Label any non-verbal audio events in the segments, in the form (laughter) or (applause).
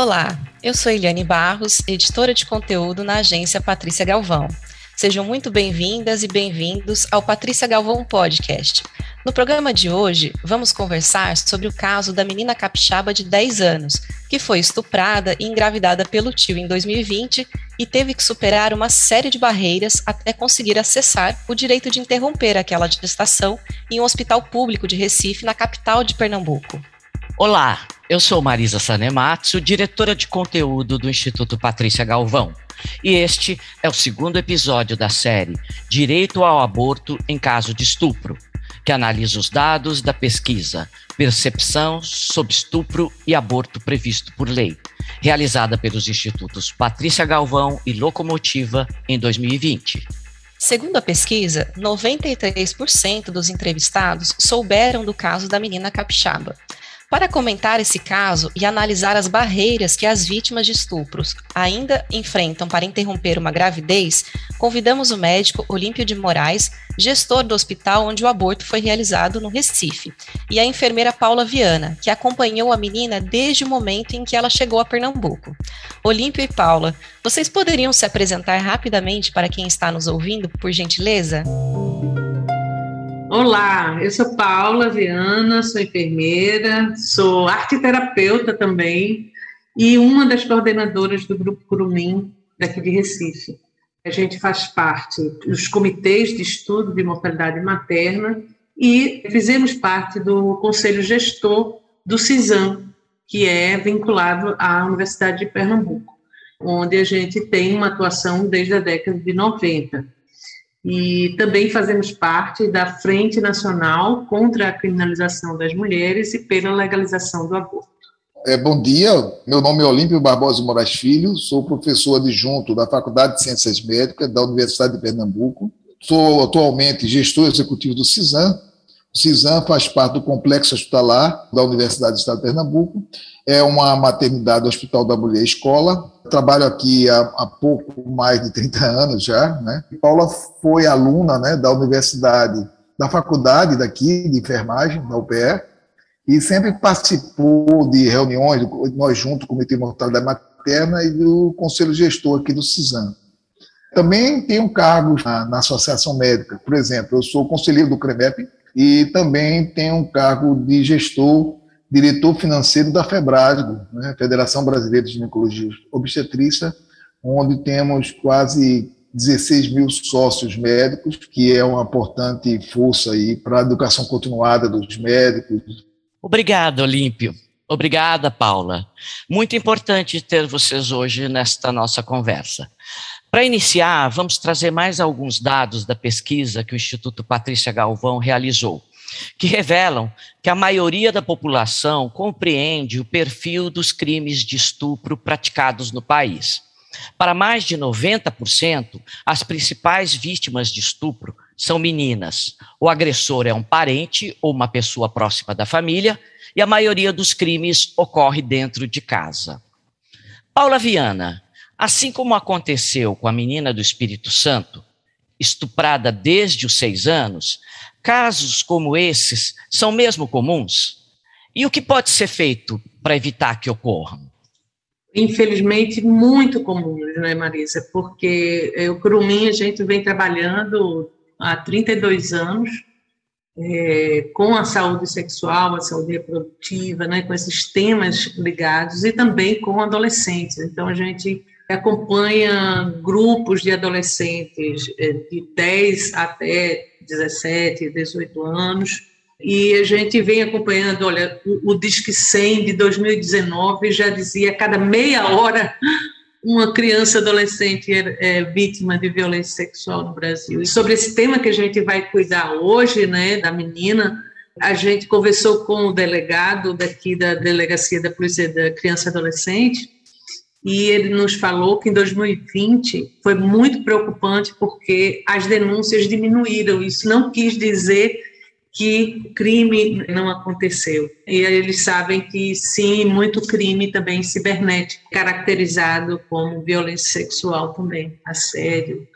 Olá, eu sou Eliane Barros, editora de conteúdo na agência Patrícia Galvão. Sejam muito bem-vindas e bem-vindos ao Patrícia Galvão Podcast. No programa de hoje, vamos conversar sobre o caso da menina capixaba de 10 anos, que foi estuprada e engravidada pelo tio em 2020 e teve que superar uma série de barreiras até conseguir acessar o direito de interromper aquela gestação em um hospital público de Recife, na capital de Pernambuco. Olá, eu sou Marisa Sanematsu, diretora de conteúdo do Instituto Patrícia Galvão. E este é o segundo episódio da série Direito ao Aborto em Caso de Estupro, que analisa os dados da pesquisa Percepção sobre Estupro e Aborto Previsto por Lei, realizada pelos institutos Patrícia Galvão e Locomotiva em 2020. Segundo a pesquisa, 93% dos entrevistados souberam do caso da menina capixaba. Para comentar esse caso e analisar as barreiras que as vítimas de estupros ainda enfrentam para interromper uma gravidez, convidamos o médico Olímpio de Moraes, gestor do hospital onde o aborto foi realizado no Recife, e a enfermeira Paula Viana, que acompanhou a menina desde o momento em que ela chegou a Pernambuco. Olímpio e Paula, vocês poderiam se apresentar rapidamente para quem está nos ouvindo, por gentileza? Olá, eu sou Paula Viana, sou enfermeira, sou arteterapeuta também e uma das coordenadoras do Grupo Curumim daqui de Recife. A gente faz parte dos comitês de estudo de mortalidade materna e fizemos parte do conselho gestor do CISAM, que é vinculado à Universidade de Pernambuco, onde a gente tem uma atuação desde a década de 90 e também fazemos parte da Frente Nacional contra a Criminalização das Mulheres e pela legalização do aborto. É, bom dia, meu nome é Olímpio Barbosa Moraes Filho, sou professor adjunto da Faculdade de Ciências Médicas da Universidade de Pernambuco, sou atualmente gestor executivo do CISAM, o CISAM faz parte do complexo hospitalar da Universidade do Estado de Pernambuco, é uma maternidade Hospital da Mulher Escola. Trabalho aqui há, há, pouco mais de 30 anos já. Né? Paula foi aluna né, da universidade, da faculdade daqui de enfermagem, da UPE, e sempre participou de reuniões, nós junto, com o Comitê Mortalidade Materna e do Conselho Gestor aqui do CISAM. Também tenho cargos na, na Associação Médica, por exemplo, eu sou conselheiro do CREMEP, e também tem um cargo de gestor, diretor financeiro da FEBRASGO, né, Federação Brasileira de Ginecologia Obstetrícia, onde temos quase 16 mil sócios médicos, que é uma importante força para a educação continuada dos médicos. Obrigado, Olímpio. Obrigada, Paula. Muito importante ter vocês hoje nesta nossa conversa. Para iniciar, vamos trazer mais alguns dados da pesquisa que o Instituto Patrícia Galvão realizou, que revelam que a maioria da população compreende o perfil dos crimes de estupro praticados no país. Para mais de 90%, as principais vítimas de estupro são meninas. O agressor é um parente ou uma pessoa próxima da família, e a maioria dos crimes ocorre dentro de casa. Paula Viana, Assim como aconteceu com a menina do Espírito Santo, estuprada desde os seis anos, casos como esses são mesmo comuns? E o que pode ser feito para evitar que ocorram? Infelizmente, muito comuns, né, Marisa? Porque o Curumim a gente vem trabalhando há 32 anos é, com a saúde sexual, a saúde reprodutiva, né, com esses temas ligados e também com adolescentes. Então, a gente acompanha grupos de adolescentes é, de 10 até 17, 18 anos, e a gente vem acompanhando, olha, o, o Disque 100 de 2019 já dizia cada meia hora uma criança adolescente é, é, vítima de violência sexual no Brasil. E sobre esse tema que a gente vai cuidar hoje, né, da menina, a gente conversou com o delegado daqui da Delegacia da Polícia da Criança e Adolescente, e ele nos falou que em 2020 foi muito preocupante porque as denúncias diminuíram. Isso não quis dizer que crime não aconteceu. E eles sabem que sim, muito crime também cibernético, caracterizado como violência sexual também, assédio.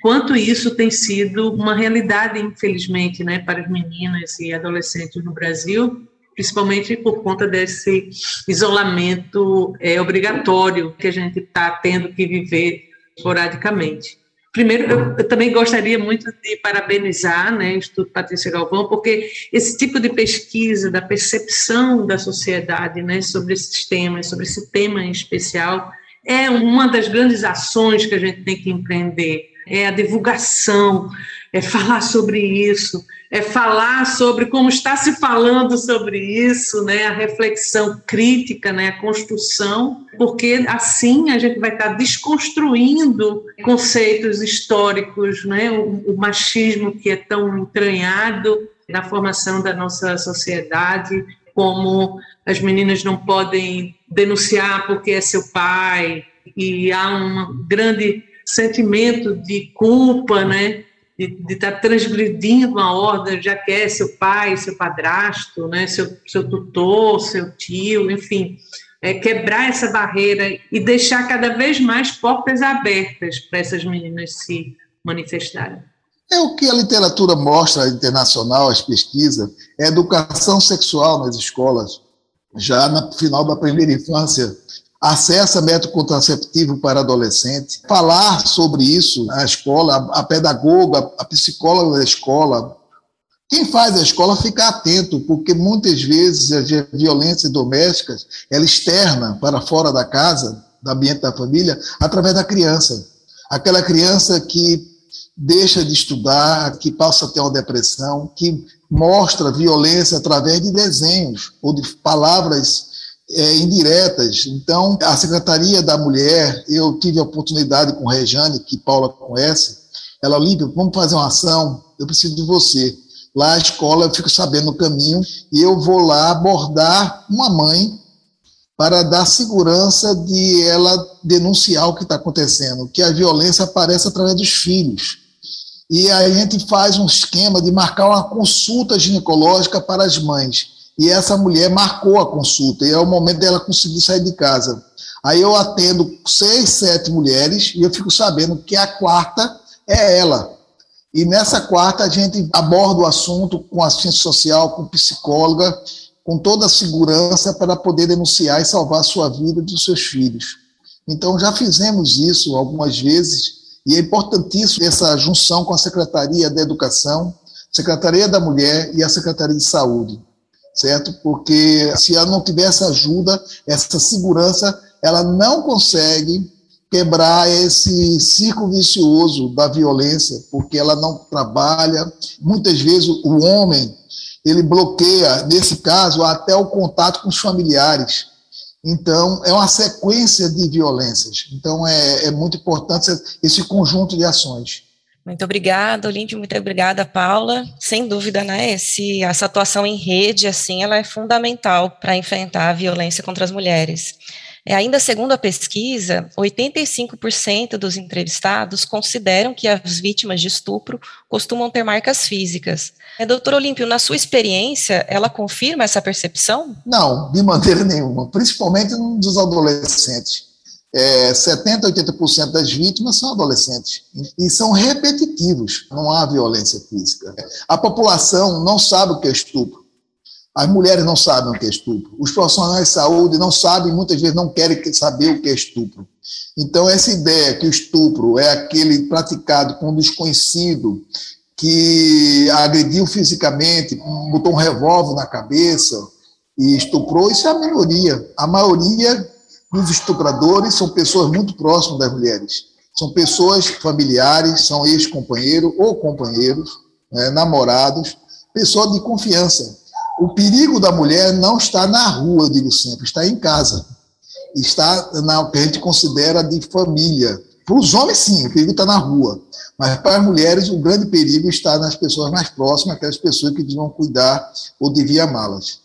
Quanto isso tem sido uma realidade, infelizmente, né, para as meninas e adolescentes no Brasil, principalmente por conta desse isolamento é, obrigatório que a gente está tendo que viver esporadicamente. Primeiro, eu, eu, também gostaria muito de parabenizar né, o Instituto Patrícia Galvão, porque esse tipo de pesquisa da percepção da sociedade né, sobre esses temas, sobre esse tema em especial, é uma das grandes ações que a gente tem que empreender. É a divulgação, é falar sobre isso, é falar sobre como está se falando sobre isso, né, a reflexão crítica, né, a construção, porque assim a gente vai estar desconstruindo conceitos históricos, né, o, o machismo que é tão entranhado na formação da nossa sociedade, como as meninas não podem denunciar porque é seu pai, e há um grande sentimento de culpa, né, de estar tá transgredindo uma ordem, já que é seu pai, seu padrasto, né, seu, seu tutor, seu tio, enfim, é, quebrar essa barreira e deixar cada vez mais portas abertas para essas meninas se manifestarem. É o que a literatura mostra internacional, as pesquisas, é educação sexual nas escolas, já no final da primeira infância, acesso a método contraceptivo para adolescente, falar sobre isso na escola, a, pedagoga, a psicóloga da escola, quem faz a escola fica atento, porque muitas vezes a violência doméstica ela externa para fora da casa, do ambiente da família, através da criança. Aquela criança que deixa de estudar, que passa a ter uma depressão, que mostra violência através de desenhos ou de palavras é, indiretas. Então, a Secretaria da Mulher, eu tive a oportunidade com Rejane, que Paula conhece, ela, Olímpia, vamos fazer uma ação, eu preciso de você. Lá a escola, eu fico sabendo o caminho, e eu vou lá abordar uma mãe para dar segurança de ela denunciar o que está acontecendo, que a violência aparece através dos filhos. E aí a gente faz um esquema de marcar uma consulta ginecológica para as mães e essa mulher marcou a consulta, e é o momento dela conseguir sair de casa. Aí eu atendo seis, sete mulheres, e eu fico sabendo que a quarta é ela. E nessa quarta a gente aborda o assunto com assistência social, com psicóloga, com toda a segurança para poder denunciar e salvar a sua vida e dos seus filhos. Então já fizemos isso algumas vezes, e é importantíssimo essa junção com a Secretaria da Educação, Secretaria da Mulher e a Secretaria de Saúde certo? Porque se ela não tiver essa ajuda, essa segurança, ela não consegue quebrar esse círculo vicioso da violência, porque ela não trabalha. Muitas vezes o homem ele bloqueia, nesse caso, até o contato com os familiares. Então, é uma sequência de violências. Então, é, é muito importante esse conjunto de ações. Muito obrigada, Olímpio, muito obrigada, Paula. Sem dúvida, né, esse, essa atuação em rede, assim, ela é fundamental para enfrentar a violência contra as mulheres. É, ainda segundo a pesquisa, 85% dos entrevistados consideram que as vítimas de estupro costumam ter marcas físicas. É, doutor Olímpio, na sua experiência, ela confirma essa percepção? Não, de maneira nenhuma, principalmente nos adolescentes é, 70%, 80% das vítimas são adolescentes e são repetitivos, não há violência física. A população não sabe o que é estupro. As mulheres não sabem o que é estupro. Os profissionais de saúde não sabem, muitas vezes não querem saber o que é estupro. Então, essa ideia que o estupro é aquele praticado com um desconhecido que agrediu fisicamente, botou um revólver na cabeça e estuprou, isso é a minoria. A maioria os estupradores são pessoas muito próximas das mulheres. São pessoas familiares, são ex-companheiros ou companheiros, né, namorados, pessoas de confiança. O perigo da mulher não está na rua, eu digo sempre, está em casa. Está na que a gente considera de família. Para os homens, sim, o perigo está na rua. Mas para as mulheres, o grande perigo está nas pessoas mais próximas, aquelas pessoas que deviam cuidar ou deviam amá-las.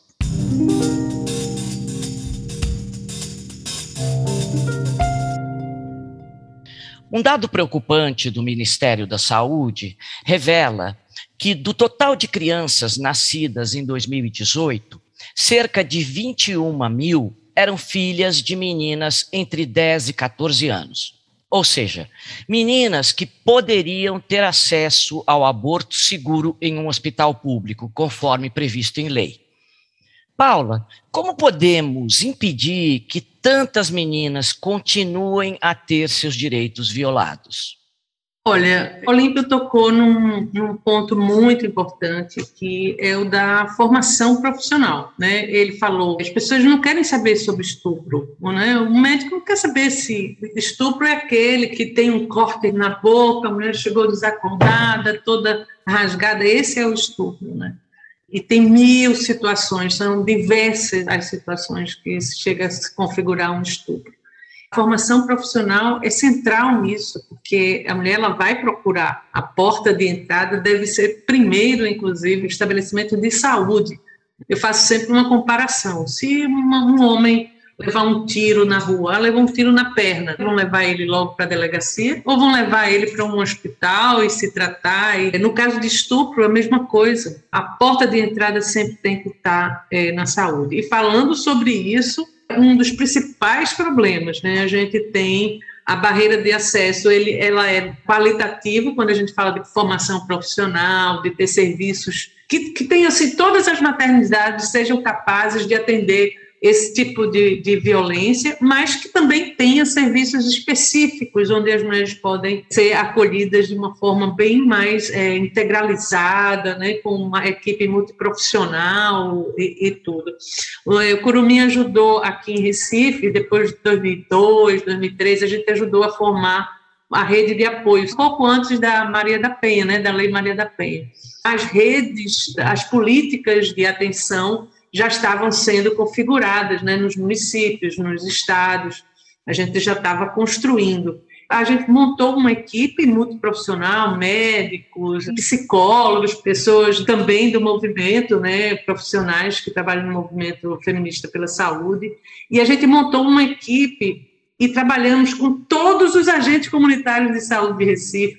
Um dado preocupante do Ministério da Saúde revela que, do total de crianças nascidas em 2018, cerca de 21 mil eram filhas de meninas entre 10 e 14 anos. Ou seja, meninas que poderiam ter acesso ao aborto seguro em um hospital público, conforme previsto em lei. Paula, como podemos impedir que tantas meninas continuem a ter seus direitos violados? Olha, Olímpio tocou num, num, ponto muito importante, que é o da formação profissional. Né? Ele falou, as pessoas não querem saber sobre estupro. Né? O médico não quer saber se estupro é aquele que tem um corte na boca, a mulher chegou desacordada, toda rasgada. Esse é o estupro. Né? E tem mil situações, são diversas as situações que chega a se configurar um estupro. A formação profissional é central nisso, porque a mulher ela vai procurar a porta de entrada, deve ser primeiro, inclusive, estabelecimento de saúde. Eu faço sempre uma comparação. Se um homem levar um tiro na rua, leva um tiro na perna, vão levar ele logo para a delegacia ou vão levar ele para um hospital e se tratar. E, no caso de estupro, a mesma coisa. A porta de entrada sempre tem que estar é, na saúde. E falando sobre isso, um dos principais problemas, né? A gente tem a barreira de acesso, ele, ela é qualitativa quando a gente fala de formação profissional, de ter serviços que, que tenham assim, todas as maternidades sejam capazes de atender esse tipo de, de violência, mas que também tenha serviços específicos onde as mulheres podem ser acolhidas de uma forma bem mais é, integralizada, né, com uma equipe multiprofissional e, e tudo. O Curumim ajudou aqui em Recife, depois de 2002, 2003, a gente ajudou a formar a rede de apoio, pouco antes da Maria da Penha, né, da Lei Maria da Penha. As redes, as políticas de atenção já estavam sendo configuradas né, nos municípios, nos estados, a gente já estava construindo. A gente montou uma equipe multiprofissional, médicos, psicólogos, pessoas também do movimento, né, profissionais que trabalham no movimento feminista pela saúde, e a gente montou uma equipe e trabalhamos com todos os agentes comunitários de saúde de Recife,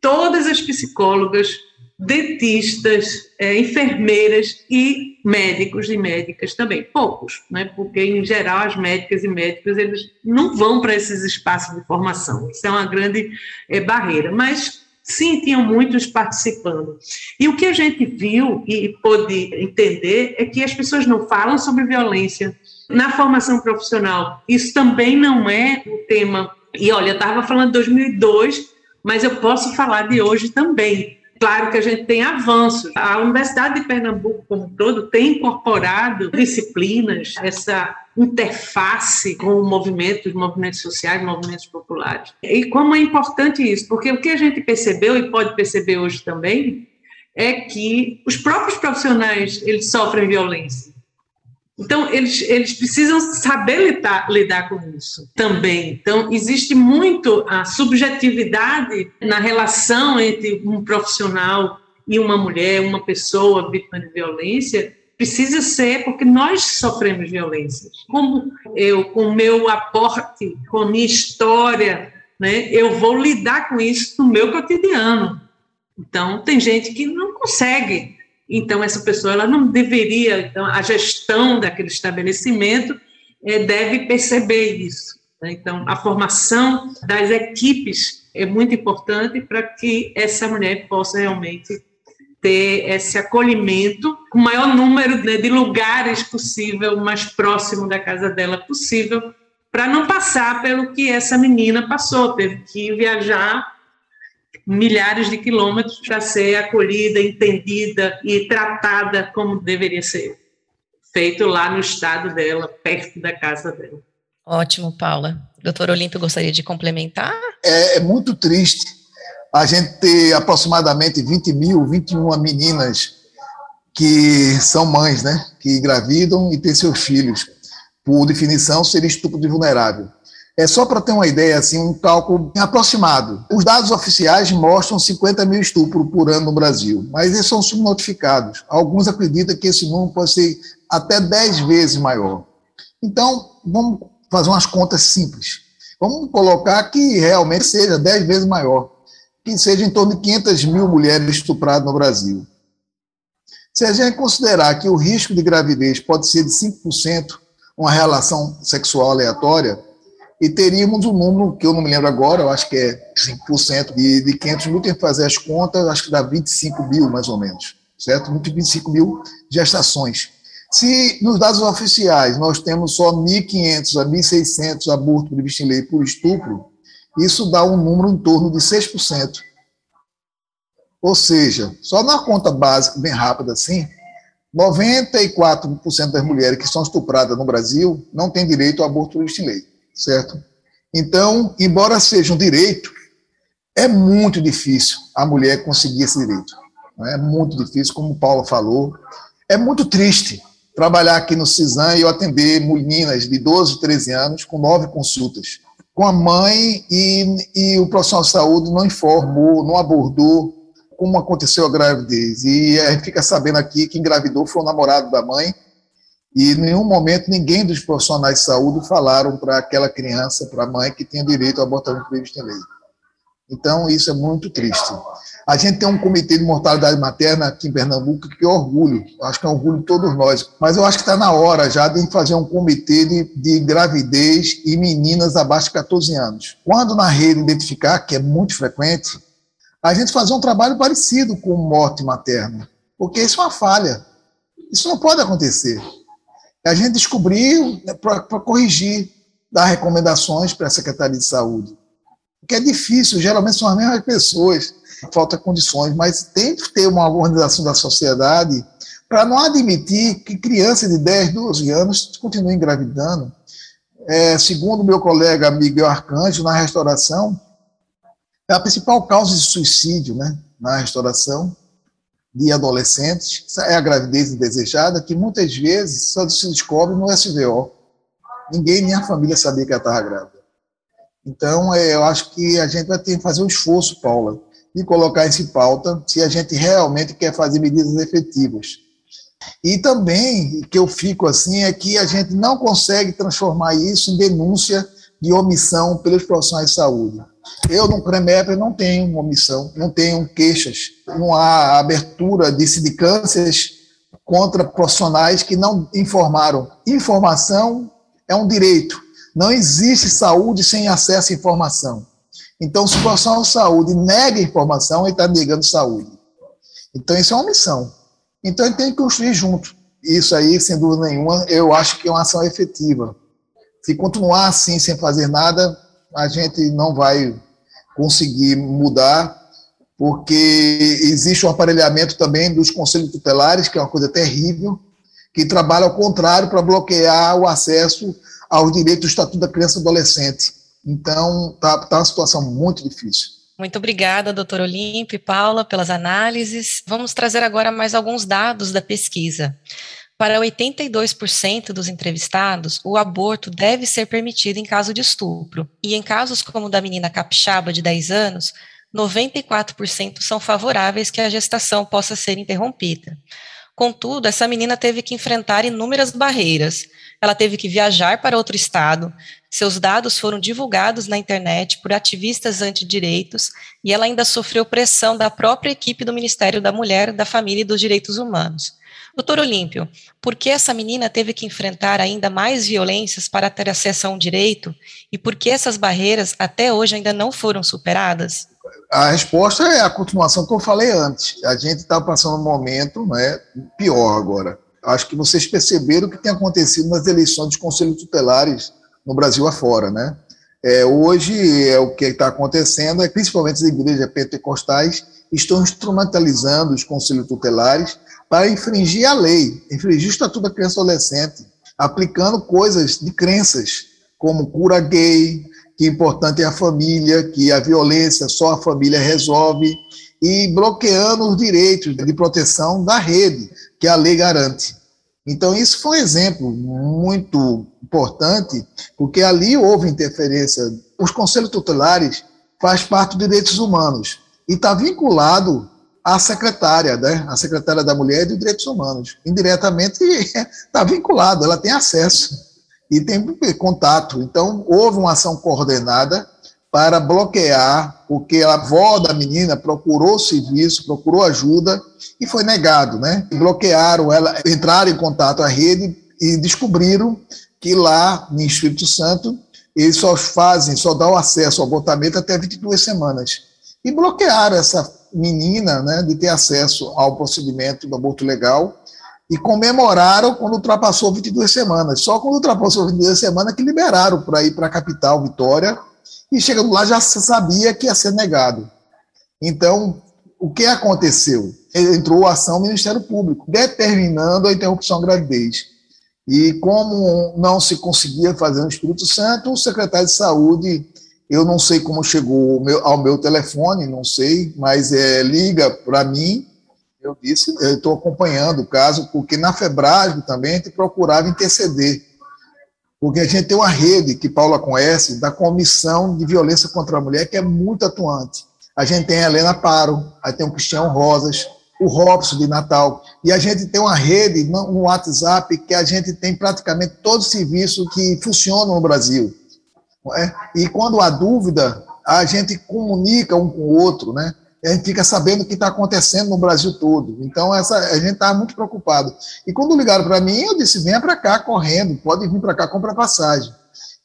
todas as psicólogas, dentistas, é, enfermeiras e médicos e médicas também, poucos, né? porque em geral as médicas e médicos eles não vão para esses espaços de formação, isso é uma grande é, barreira, mas sim, tinham muitos participando. E o que a gente viu e pôde entender é que as pessoas não falam sobre violência na formação profissional, isso também não é um tema, e olha, eu estava falando de 2002, mas eu posso falar de hoje também, Claro que a gente tem avanços. A Universidade de Pernambuco, como um todo, tem incorporado disciplinas, essa interface com o movimento, os movimentos sociais, movimentos populares. E como é importante isso? Porque o que a gente percebeu e pode perceber hoje também é que os próprios profissionais eles sofrem violência. Então, eles, eles precisam saber lidar, lidar com isso também. Então, existe muito a subjetividade na relação entre um profissional e uma mulher, uma pessoa vítima de violência, precisa ser porque nós sofremos violências. Como eu, com o meu aporte, com a minha história, né, eu vou lidar com isso no meu cotidiano. Então, tem gente que não consegue então essa pessoa ela não deveria, então a gestão daquele estabelecimento é, deve perceber isso. Né? Então a formação das equipes é muito importante para que essa mulher possa realmente ter esse acolhimento, o maior número né, de lugares possível, mais próximo da casa dela possível, para não passar pelo que essa menina passou, teve que viajar milhares de quilômetros para ser acolhida, entendida e tratada como deveria ser feito lá no estado dela, perto da casa dela. Ótimo, Paula. Doutor Olímpio, gostaria de complementar? É, é, muito triste a gente ter aproximadamente 20 mil, 21 meninas que são mães, né? Que engravidam e têm seus filhos. Por definição, seria estupro de vulnerável. É só para ter uma ideia, assim, um cálculo aproximado. Os dados oficiais mostram 50 mil estupros por ano no Brasil, mas eles são subnotificados. Alguns acreditam que esse número pode ser até 10 vezes maior. Então, vamos fazer umas contas simples. Vamos colocar que realmente seja 10 vezes maior, que seja em torno de 500 mil mulheres estupradas no Brasil. Se a gente considerar que o risco de gravidez pode ser de 5%, uma relação sexual aleatória, e teríamos um número que eu não me lembro agora, eu acho que é 5% de, de 500 mil, tem que fazer as contas, acho que dá 25 mil mais ou menos, certo? 25 mil gestações. Se nos dados oficiais nós temos só 1.500 a 1.600 abortos previstos em lei por estupro, isso dá um número em torno de 6%. Ou seja, só na conta básica, bem rápida assim, 94% das mulheres que são estupradas no Brasil não têm direito ao aborto previsto em lei, certo? Então, embora seja um direito, é muito difícil a mulher conseguir esse direito. É muito difícil, como o Paulo falou. É muito triste trabalhar aqui no CISAM e eu atender meninas de 12, 13 anos com nove consultas com a mãe e, e o profissional de saúde não informou, não abordou como aconteceu a gravidez. E a gente fica sabendo aqui que engravidou foi o namorado da mãe e em nenhum momento ninguém dos profissionais de saúde falaram para aquela criança, para a mãe, que tinha direito ao abortamento previsto em lei. Então, isso é muito triste. A gente tem um comitê de mortalidade materna aqui em Pernambuco que é orgulho, acho que é orgulho de todos nós, mas eu acho que está na hora já de fazer um comitê de, de gravidez e meninas abaixo de 14 anos. Quando na rede identificar, que é muito frequente, a gente fazer um trabalho parecido com morte materna, porque isso é uma falha. Isso não pode acontecer. A gente descobriu né, para corrigir, dar recomendações para a Secretaria de Saúde. Porque é difícil, geralmente são as mesmas pessoas falta condições, mas tem que ter uma organização da sociedade para não admitir que crianças de 10, 12 anos continuem engravidando. É, segundo meu colega Miguel Arcanjo, na restauração, é a principal causa de suicídio né, na restauração de adolescentes é a gravidez indesejada, que muitas vezes só se descobre no SVO. Ninguém, nem a família sabia que ela estava grávida. Então, é, eu acho que a gente vai ter que fazer um esforço, Paula, e colocar isso em pauta se a gente realmente quer fazer medidas efetivas. E também, que eu fico assim, é que a gente não consegue transformar isso em denúncia de omissão pelos profissionais de saúde. Eu, no CREMEP, não tenho omissão, não tenho queixas, não há abertura de sindicâncias contra profissionais que não informaram. Informação é um direito. Não existe saúde sem acesso à informação. Então, se o profissional de saúde nega informação, ele está negando saúde. Então, isso é uma missão. Então, ele tem que construir junto. Isso aí, sem dúvida nenhuma, eu acho que é uma ação efetiva. Se continuar assim, sem fazer nada, a gente não vai conseguir mudar, porque existe um aparelhamento também dos conselhos tutelares, que é uma coisa terrível, que trabalha ao contrário para bloquear o acesso aos direitos do Estatuto da Criança e Adolescente. Então, está tá uma situação muito difícil. Muito obrigada, doutor Olímpio e Paula, pelas análises. Vamos trazer agora mais alguns dados da pesquisa. Para 82% dos entrevistados, o aborto deve ser permitido em caso de estupro. E em casos como o da menina capixaba de 10 anos, 94% são favoráveis que a gestação possa ser interrompida. Contudo, essa menina teve que enfrentar inúmeras barreiras. Ela teve que viajar para outro estado, seus dados foram divulgados na internet por ativistas antidireitos e ela ainda sofreu pressão da própria equipe do Ministério da Mulher, da Família e dos Direitos Humanos. Doutor Olímpio, por que essa menina teve que enfrentar ainda mais violências para ter acesso a um direito e por que essas barreiras até hoje ainda não foram superadas? A resposta é a continuação que eu falei antes. A gente está passando um momento né, pior agora. Acho que vocês perceberam o que tem acontecido nas eleições dos conselhos tutelares no Brasil afora, né? É, hoje é o que está acontecendo, é principalmente as igrejas pentecostais estão instrumentalizando os conselhos tutelares para infringir a lei, infringir o Estatuto da Criança e Adolescente, aplicando coisas de crenças, como cura gay, que é importante é a família, que a violência só a família resolve, e bloqueando os direitos de proteção da rede, que a lei garante. Então, isso foi um exemplo muito importante, porque ali houve interferência. Os conselhos tutelares faz parte dos direitos humanos e está vinculado à secretária, né? a secretária da Mulher e dos Direitos Humanos. Indiretamente (laughs) está vinculado, ela tem acesso e tem contato. Então, houve uma ação coordenada para bloquear, porque a avó da menina procurou serviço, procurou ajuda e foi negado, né? Bloquearam ela, entraram em contato à rede e descobriram que lá no Espírito Santo eles só fazem, só dão acesso ao abortamento até 22 semanas. E bloquearam essa menina né, de ter acesso ao procedimento do aborto legal e comemoraram quando ultrapassou 22 semanas. Só quando ultrapassou 22 semanas que liberaram para ir para a capital, Vitória, e chegando lá já sabia que ia ser negado. Então, o que aconteceu? Entrou a ação do Ministério Público, determinando a interrupção da gravidez. E como não se conseguia fazer no Espírito Santo, o secretário de Saúde, eu não sei como chegou ao meu, ao meu telefone, não sei, mas é, liga para mim. Eu disse, eu estou acompanhando o caso, porque na Febrasgo também a gente procurava interceder. Porque a gente tem uma rede que Paula conhece, da Comissão de Violência contra a Mulher, que é muito atuante. A gente tem a Helena Paro, aí tem o Cristiano Rosas, o Robson de Natal. E a gente tem uma rede no WhatsApp que a gente tem praticamente todos os serviços que funcionam no Brasil. É? E quando há dúvida, a gente comunica um com o outro, né? a gente fica sabendo o que está acontecendo no Brasil todo. Então, essa, a gente está muito preocupado. E quando ligaram para mim, eu disse: venha para cá correndo, pode vir para cá, compra passagem.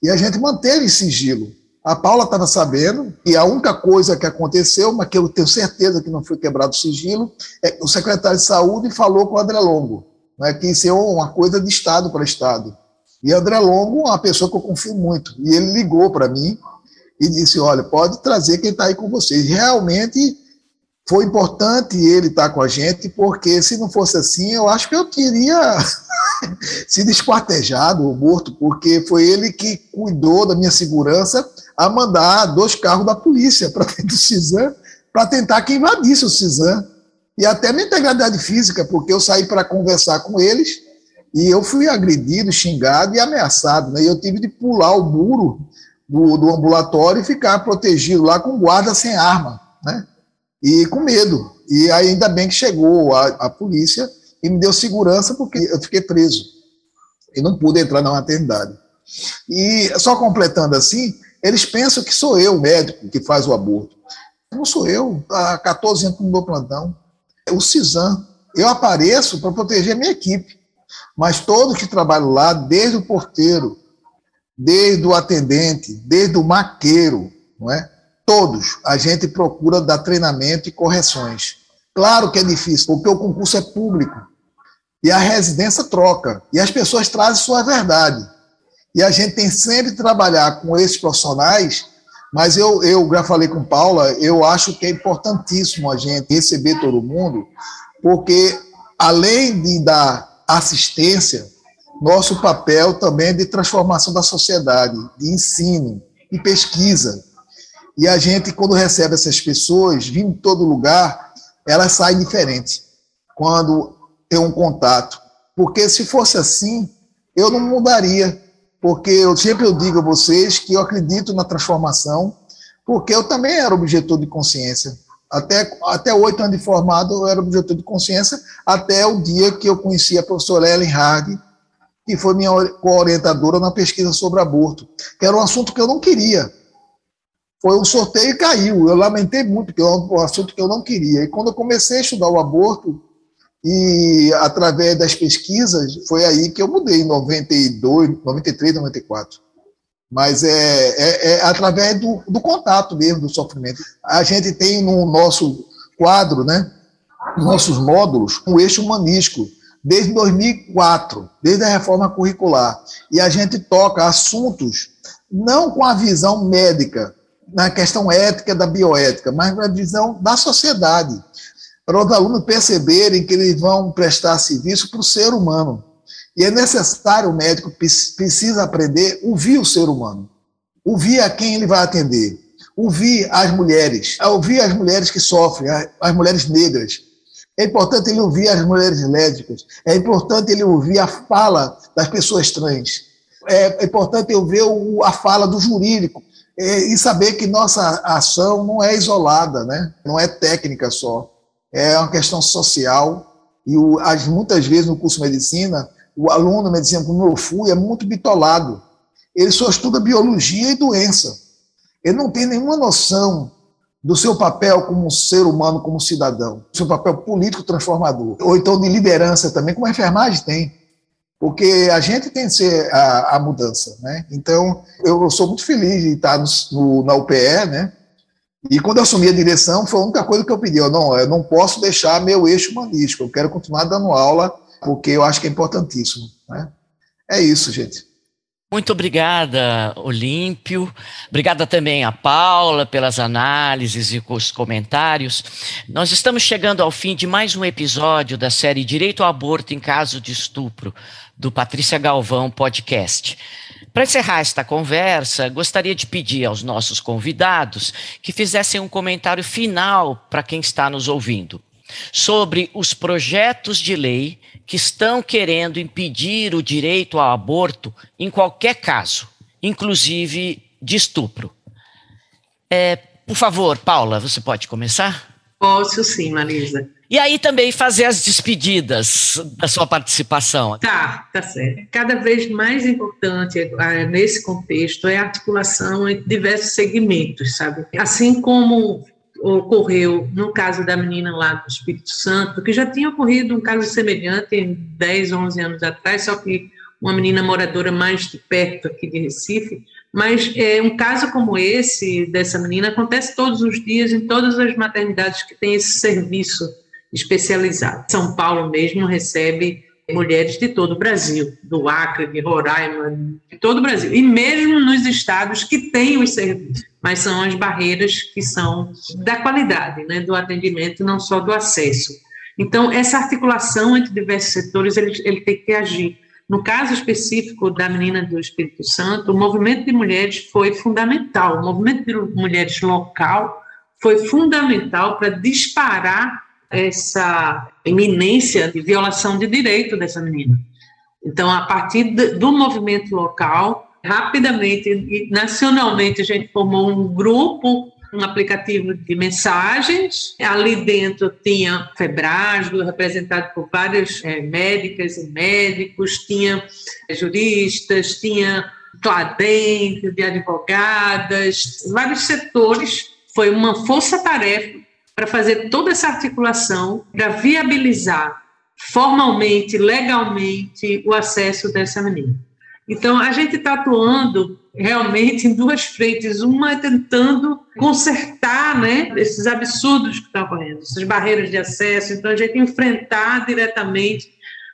E a gente manteve sigilo. A Paula estava sabendo, e a única coisa que aconteceu, mas que eu tenho certeza que não foi quebrado o sigilo, é que o secretário de saúde falou com o André Longo, né, que isso é uma coisa de Estado para Estado. E André Longo uma pessoa que eu confio muito. E ele ligou para mim e disse: Olha, pode trazer quem está aí com vocês. Realmente foi importante ele estar tá com a gente, porque se não fosse assim, eu acho que eu teria (laughs) sido esquartejado ou morto, porque foi ele que cuidou da minha segurança a mandar dois carros da polícia para dentro do CISAM para tentar que invadisse o CISAM. E até minha integridade física, porque eu saí para conversar com eles e eu fui agredido, xingado e ameaçado. Né? E eu tive de pular o muro do, do ambulatório e ficar protegido lá com guarda sem arma, né? E com medo. E ainda bem que chegou a, a polícia e me deu segurança porque eu fiquei preso e não pude entrar na maternidade. E só completando assim, eles pensam que sou eu o médico que faz o aborto. Não sou eu, há 14 anos no meu plantão. É o CISAM. Eu apareço para proteger a minha equipe. Mas todos que trabalham lá, desde o porteiro, desde o atendente, desde o maqueiro, não é? Todos, a gente procura dar treinamento e correções. Claro que é difícil, porque o concurso é público. E a residência troca. E as pessoas trazem sua verdade. E a gente tem sempre que trabalhar com esses profissionais, mas eu, eu já falei com Paula, eu acho que é importantíssimo a gente receber todo mundo, porque além de dar assistência, nosso papel também é de transformação da sociedade, de ensino e pesquisa. E a gente, quando recebe essas pessoas, vindo de todo lugar, elas saem diferentes quando tem um contato. Porque se fosse assim, eu não mudaria porque eu sempre eu digo a vocês que eu acredito na transformação, porque eu também era objetor de consciência. Até, até oito anos de formado, eu era objetor de consciência, até o dia que eu conheci a professora Ellen Hard, que foi minha co-orientadora na pesquisa sobre aborto, que era um assunto que eu não queria. Foi um sorteio e caiu. Eu lamentei muito, porque é um assunto que eu não queria. E quando eu comecei a estudar o aborto, e através das pesquisas, foi aí que eu mudei, em 92, 93, 94. Mas é, é, é através do, do, contato mesmo, do sofrimento. A gente tem no nosso quadro, né, nossos módulos, um eixo humanístico, desde 2004, desde a reforma curricular. E a gente toca assuntos não com a visão médica, na questão ética da bioética, mas na visão da sociedade para os alunos perceberem que eles vão prestar serviço para o ser humano. E é necessário, o médico precisa aprender a ouvir o ser humano, ouvir a quem ele vai atender, ouvir as mulheres, ouvir as mulheres que sofrem, as mulheres negras. É importante ele ouvir as mulheres lésbicas, é importante ele ouvir a fala das pessoas trans, é importante eu ver a fala do jurídico é, e saber que nossa ação não é isolada, né? não é técnica só. É uma questão social, e o, as, muitas vezes no curso de medicina, o aluno de medicina, como eu fui, é muito bitolado. Ele só estuda biologia e doença. Ele não tem nenhuma noção do seu papel como ser humano, como cidadão, seu papel político transformador, ou então de liderança também, como a enfermagem tem. Porque a gente tem que ser a, a mudança, né? Então, eu sou muito feliz de estar no, no, na UPE, né? E quando eu assumi a direção, foi a única coisa que eu pedi. Eu não, eu não posso deixar meu eixo humanístico, eu quero continuar dando aula porque eu acho que é importantíssimo. Né? É isso, gente. Muito obrigada, Olímpio. Obrigada também a Paula pelas análises e os comentários. Nós estamos chegando ao fim de mais um episódio da série Direito ao Aborto em Caso de Estupro, do Patrícia Galvão Podcast. Para encerrar esta conversa, gostaria de pedir aos nossos convidados que fizessem um comentário final para quem está nos ouvindo sobre os projetos de lei que estão querendo impedir o direito ao aborto em qualquer caso, inclusive de estupro. É, por favor, Paula, você pode começar? Posso sim, Marisa. E aí também fazer as despedidas da sua participação. Tá, tá certo. Cada vez mais importante ah, nesse contexto é a articulação entre diversos segmentos, sabe? Assim como ocorreu no caso da menina lá do Espírito Santo, que já tinha ocorrido um caso semelhante 10, 11 anos atrás, só que uma menina moradora mais de perto aqui de Recife, mas é, um caso como esse, dessa menina, acontece todos os dias em todas as maternidades que têm esse serviço especializado. São Paulo mesmo recebe mulheres de todo o Brasil, do Acre, de Roraima, de todo o Brasil, e mesmo nos estados que têm os serviços, mas são as barreiras que são da qualidade, né, do atendimento, não só do acesso. Então, essa articulação entre diversos setores, ele, ele tem que agir. No caso específico da menina do Espírito Santo, o movimento de mulheres foi fundamental, o movimento de mulheres local foi fundamental para disparar essa iminência de violação de direito dessa menina. Então, a partir do movimento local, rapidamente e nacionalmente, a gente formou um grupo, um aplicativo de mensagens. Ali dentro tinha Febrasgo, representado por várias é, médicas e médicos, tinha juristas, tinha Cladem, de advogadas, vários setores. Foi uma força-tarefa para fazer toda essa articulação, para viabilizar formalmente, legalmente, o acesso dessa menina. Então, a gente está atuando realmente em duas frentes. Uma é tentando consertar né, esses absurdos que estão ocorrendo, essas barreiras de acesso. Então, a gente enfrentar diretamente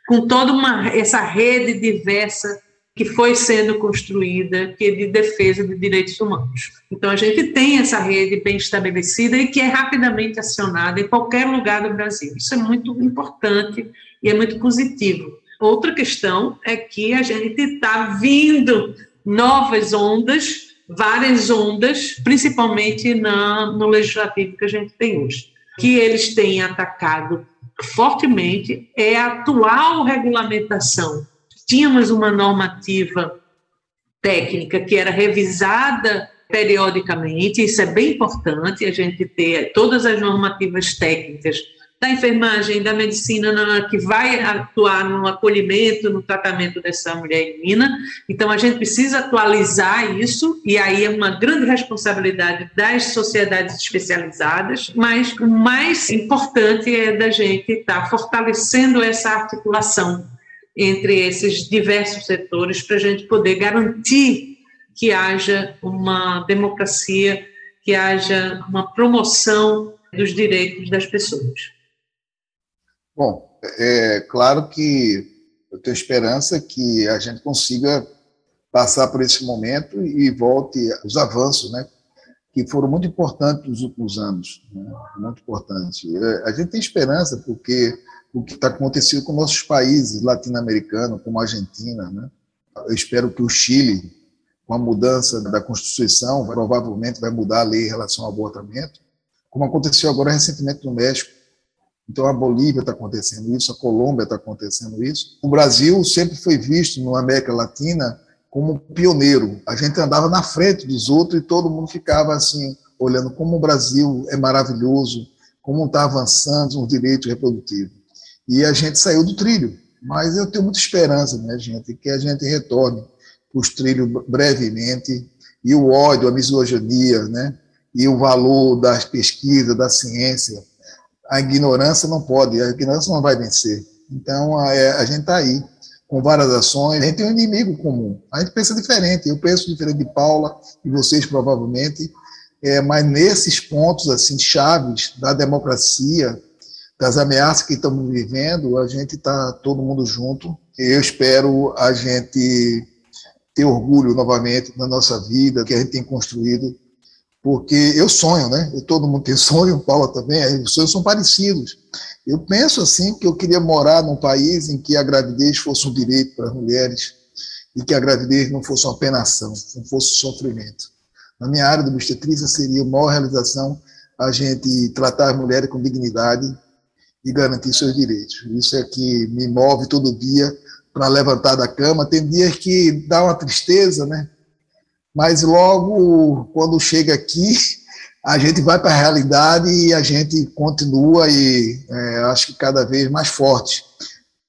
com toda uma, essa rede diversa que foi sendo construída, que é de defesa de direitos humanos. Então, a gente tem essa rede bem estabelecida e que é rapidamente acionada em qualquer lugar do Brasil. Isso é muito importante e é muito positivo. Outra questão é que a gente está vindo novas ondas, várias ondas, principalmente na, no legislativo que a gente tem hoje, que eles têm atacado fortemente é a atual regulamentação tínhamos uma normativa técnica que era revisada periodicamente, isso é bem importante, a gente ter todas as normativas técnicas da enfermagem, da medicina, que vai atuar no acolhimento, no tratamento dessa mulher e menina. Então, a gente precisa atualizar isso, e aí é uma grande responsabilidade das sociedades especializadas, mas o mais importante é da gente estar fortalecendo essa articulação entre esses diversos setores para a gente poder garantir que haja uma democracia, que haja uma promoção dos direitos das pessoas. Bom, é claro que eu tenho esperança que a gente consiga passar por esse momento e volte os avanços, né, que foram muito importantes nos últimos anos, né, muito importantes. É, a gente tem esperança porque o que está acontecendo com nossos países latino-americanos, como a Argentina. Né? Eu espero que o Chile, com a mudança da Constituição, provavelmente vai mudar a lei em relação ao abortamento, como aconteceu agora recentemente no México. Então, a Bolívia está acontecendo isso, a Colômbia está acontecendo isso. O Brasil sempre foi visto na América Latina como pioneiro. A gente andava na frente dos outros e todo mundo ficava assim, olhando como o Brasil é maravilhoso, como está avançando os direitos reprodutivos e a gente saiu do trilho. Mas eu tenho muita esperança, minha gente, que a gente retorne para os trilhos brevemente e o ódio, a misoginia, né? E o valor das pesquisas, da ciência. A ignorância não pode, a ignorância não vai vencer. Então, a, é, a gente está aí com várias ações. A gente tem um inimigo comum. A gente pensa diferente. Eu penso diferente de Paula e vocês provavelmente. É, mas nesses pontos assim chaves da democracia, das ameaças que estamos vivendo, a gente está todo mundo junto. Eu espero a gente ter orgulho novamente na nossa vida, que a gente tem construído, porque eu sonho, né? Eu, todo mundo tem (laughs) sonho, Paula também, os sonhos são parecidos. Eu penso assim que eu queria morar num país em que a gravidez fosse um direito para as mulheres e que a gravidez não fosse uma penação, não fosse sofrimento. Na minha área de obstetrícia seria a maior realização a gente tratar as mulheres com dignidade e garantir seus direitos. Isso é que me move todo dia para levantar da cama. Tem dias que dá uma tristeza, né? Mas logo quando chega aqui, a gente vai para a realidade e a gente continua e é, acho que cada vez mais forte.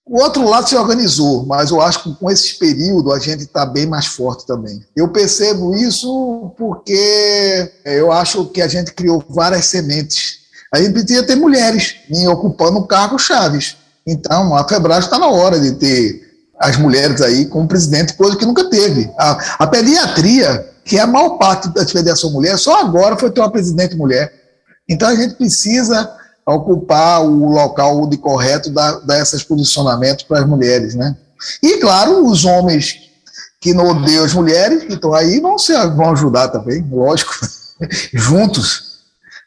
O outro lado se organizou, mas eu acho que com esse período a gente está bem mais forte também. Eu percebo isso porque eu acho que a gente criou várias sementes. A gente precisa ter mulheres ocupando cargos chaves. Então, a Febrae está na hora de ter as mulheres aí como presidente, coisa que nunca teve. A, a pediatria, que a maior parte da federação mulher, só agora foi ter uma presidente mulher. Então, a gente precisa ocupar o local de correto da, desses posicionamentos para as mulheres, né? E, claro, os homens que não odeiam as mulheres, que estão aí, vão, ser, vão ajudar também, lógico, (laughs) juntos.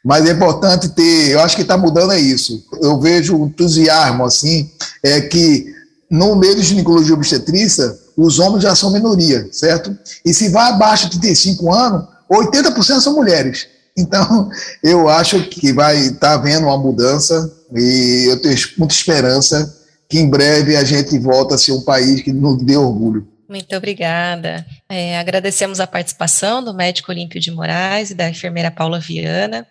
Mas é importante ter, eu acho que está mudando é isso. Eu vejo entusiasmo, assim, é que no meio de ginecologia obstetrícia, os homens já são minoria, certo? E se vai abaixo de 35 anos, 80% são mulheres. Então, (laughs) eu acho que vai estar tá havendo uma mudança e eu tenho muita esperança que em breve a gente volta a ser um país que nos dê orgulho. Muito obrigada. É, agradecemos a participação do médico Olímpio de Moraes e da enfermeira Paula Viana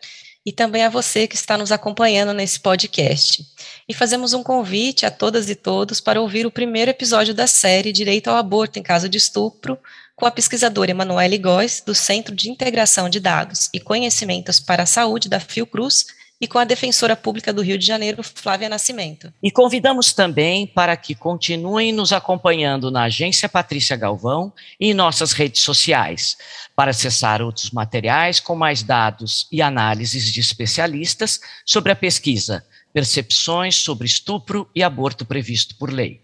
e também a você que está nos acompanhando nesse podcast. E fazemos um convite a todas e todos para ouvir o primeiro episódio da série Direito ao Aborto em Caso de Estupro, com a pesquisadora Emanuele Góes, do Centro de Integração de Dados e Conhecimentos para a Saúde da Fiocruz, e com a defensora pública do Rio de Janeiro, Flávia Nascimento. E convidamos também para que continuem nos acompanhando na Agência Patrícia Galvão e em nossas redes sociais, para acessar outros materiais com mais dados e análises de especialistas sobre a pesquisa Percepções sobre Estupro e Aborto Previsto por Lei.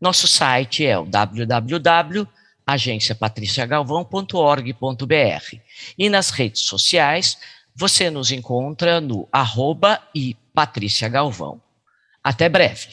Nosso site é o www.agenciapatriciagalvão.org.br e nas redes sociais você nos encontra no arroba e Patrícia Galvão. Até breve.